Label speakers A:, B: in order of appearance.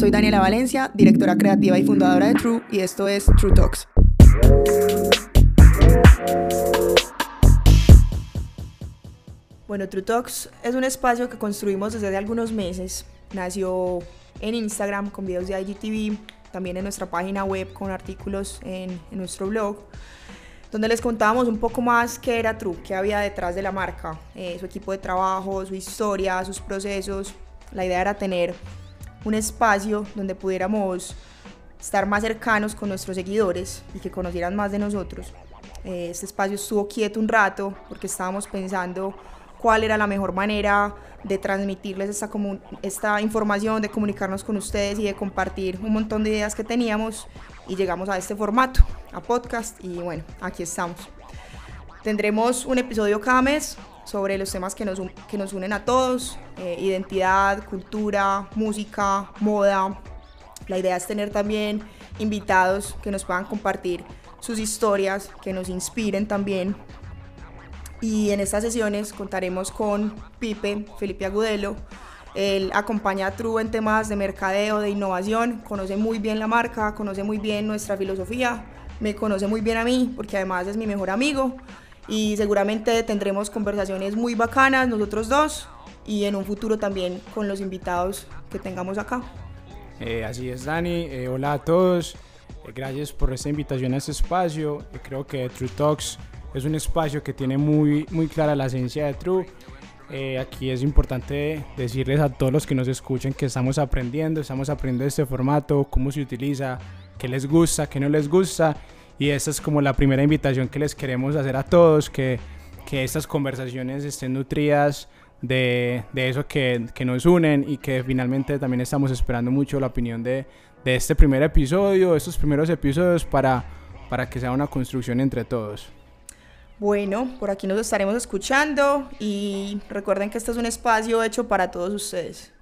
A: soy Daniela Valencia, directora creativa y fundadora de True, y esto es True Talks. Bueno, True Talks es un espacio que construimos desde hace algunos meses. Nació en Instagram con videos de IGTV, también en nuestra página web con artículos en, en nuestro blog donde les contábamos un poco más qué era True, qué había detrás de la marca, eh, su equipo de trabajo, su historia, sus procesos. La idea era tener un espacio donde pudiéramos estar más cercanos con nuestros seguidores y que conocieran más de nosotros. Eh, este espacio estuvo quieto un rato porque estábamos pensando cuál era la mejor manera de transmitirles esta, esta información, de comunicarnos con ustedes y de compartir un montón de ideas que teníamos y llegamos a este formato, a podcast y bueno, aquí estamos. Tendremos un episodio cada mes sobre los temas que nos, que nos unen a todos, eh, identidad, cultura, música, moda. La idea es tener también invitados que nos puedan compartir sus historias, que nos inspiren también y en estas sesiones contaremos con Pipe, Felipe Agudelo. Él acompaña a True en temas de mercadeo, de innovación, conoce muy bien la marca, conoce muy bien nuestra filosofía, me conoce muy bien a mí porque además es mi mejor amigo y seguramente tendremos conversaciones muy bacanas nosotros dos y en un futuro también con los invitados que tengamos acá.
B: Eh, así es, Dani. Eh, hola a todos. Eh, gracias por esta invitación a este espacio. creo que True Talks es un espacio que tiene muy, muy clara la esencia de True. Eh, aquí es importante decirles a todos los que nos escuchen que estamos aprendiendo, estamos aprendiendo este formato, cómo se utiliza, qué les gusta, qué no les gusta. Y esta es como la primera invitación que les queremos hacer a todos, que, que estas conversaciones estén nutridas de, de eso que, que, nos unen y que finalmente también estamos esperando mucho la opinión de, de este primer episodio, estos primeros episodios para, para que sea una construcción entre todos.
A: Bueno, por aquí nos estaremos escuchando y recuerden que este es un espacio hecho para todos ustedes.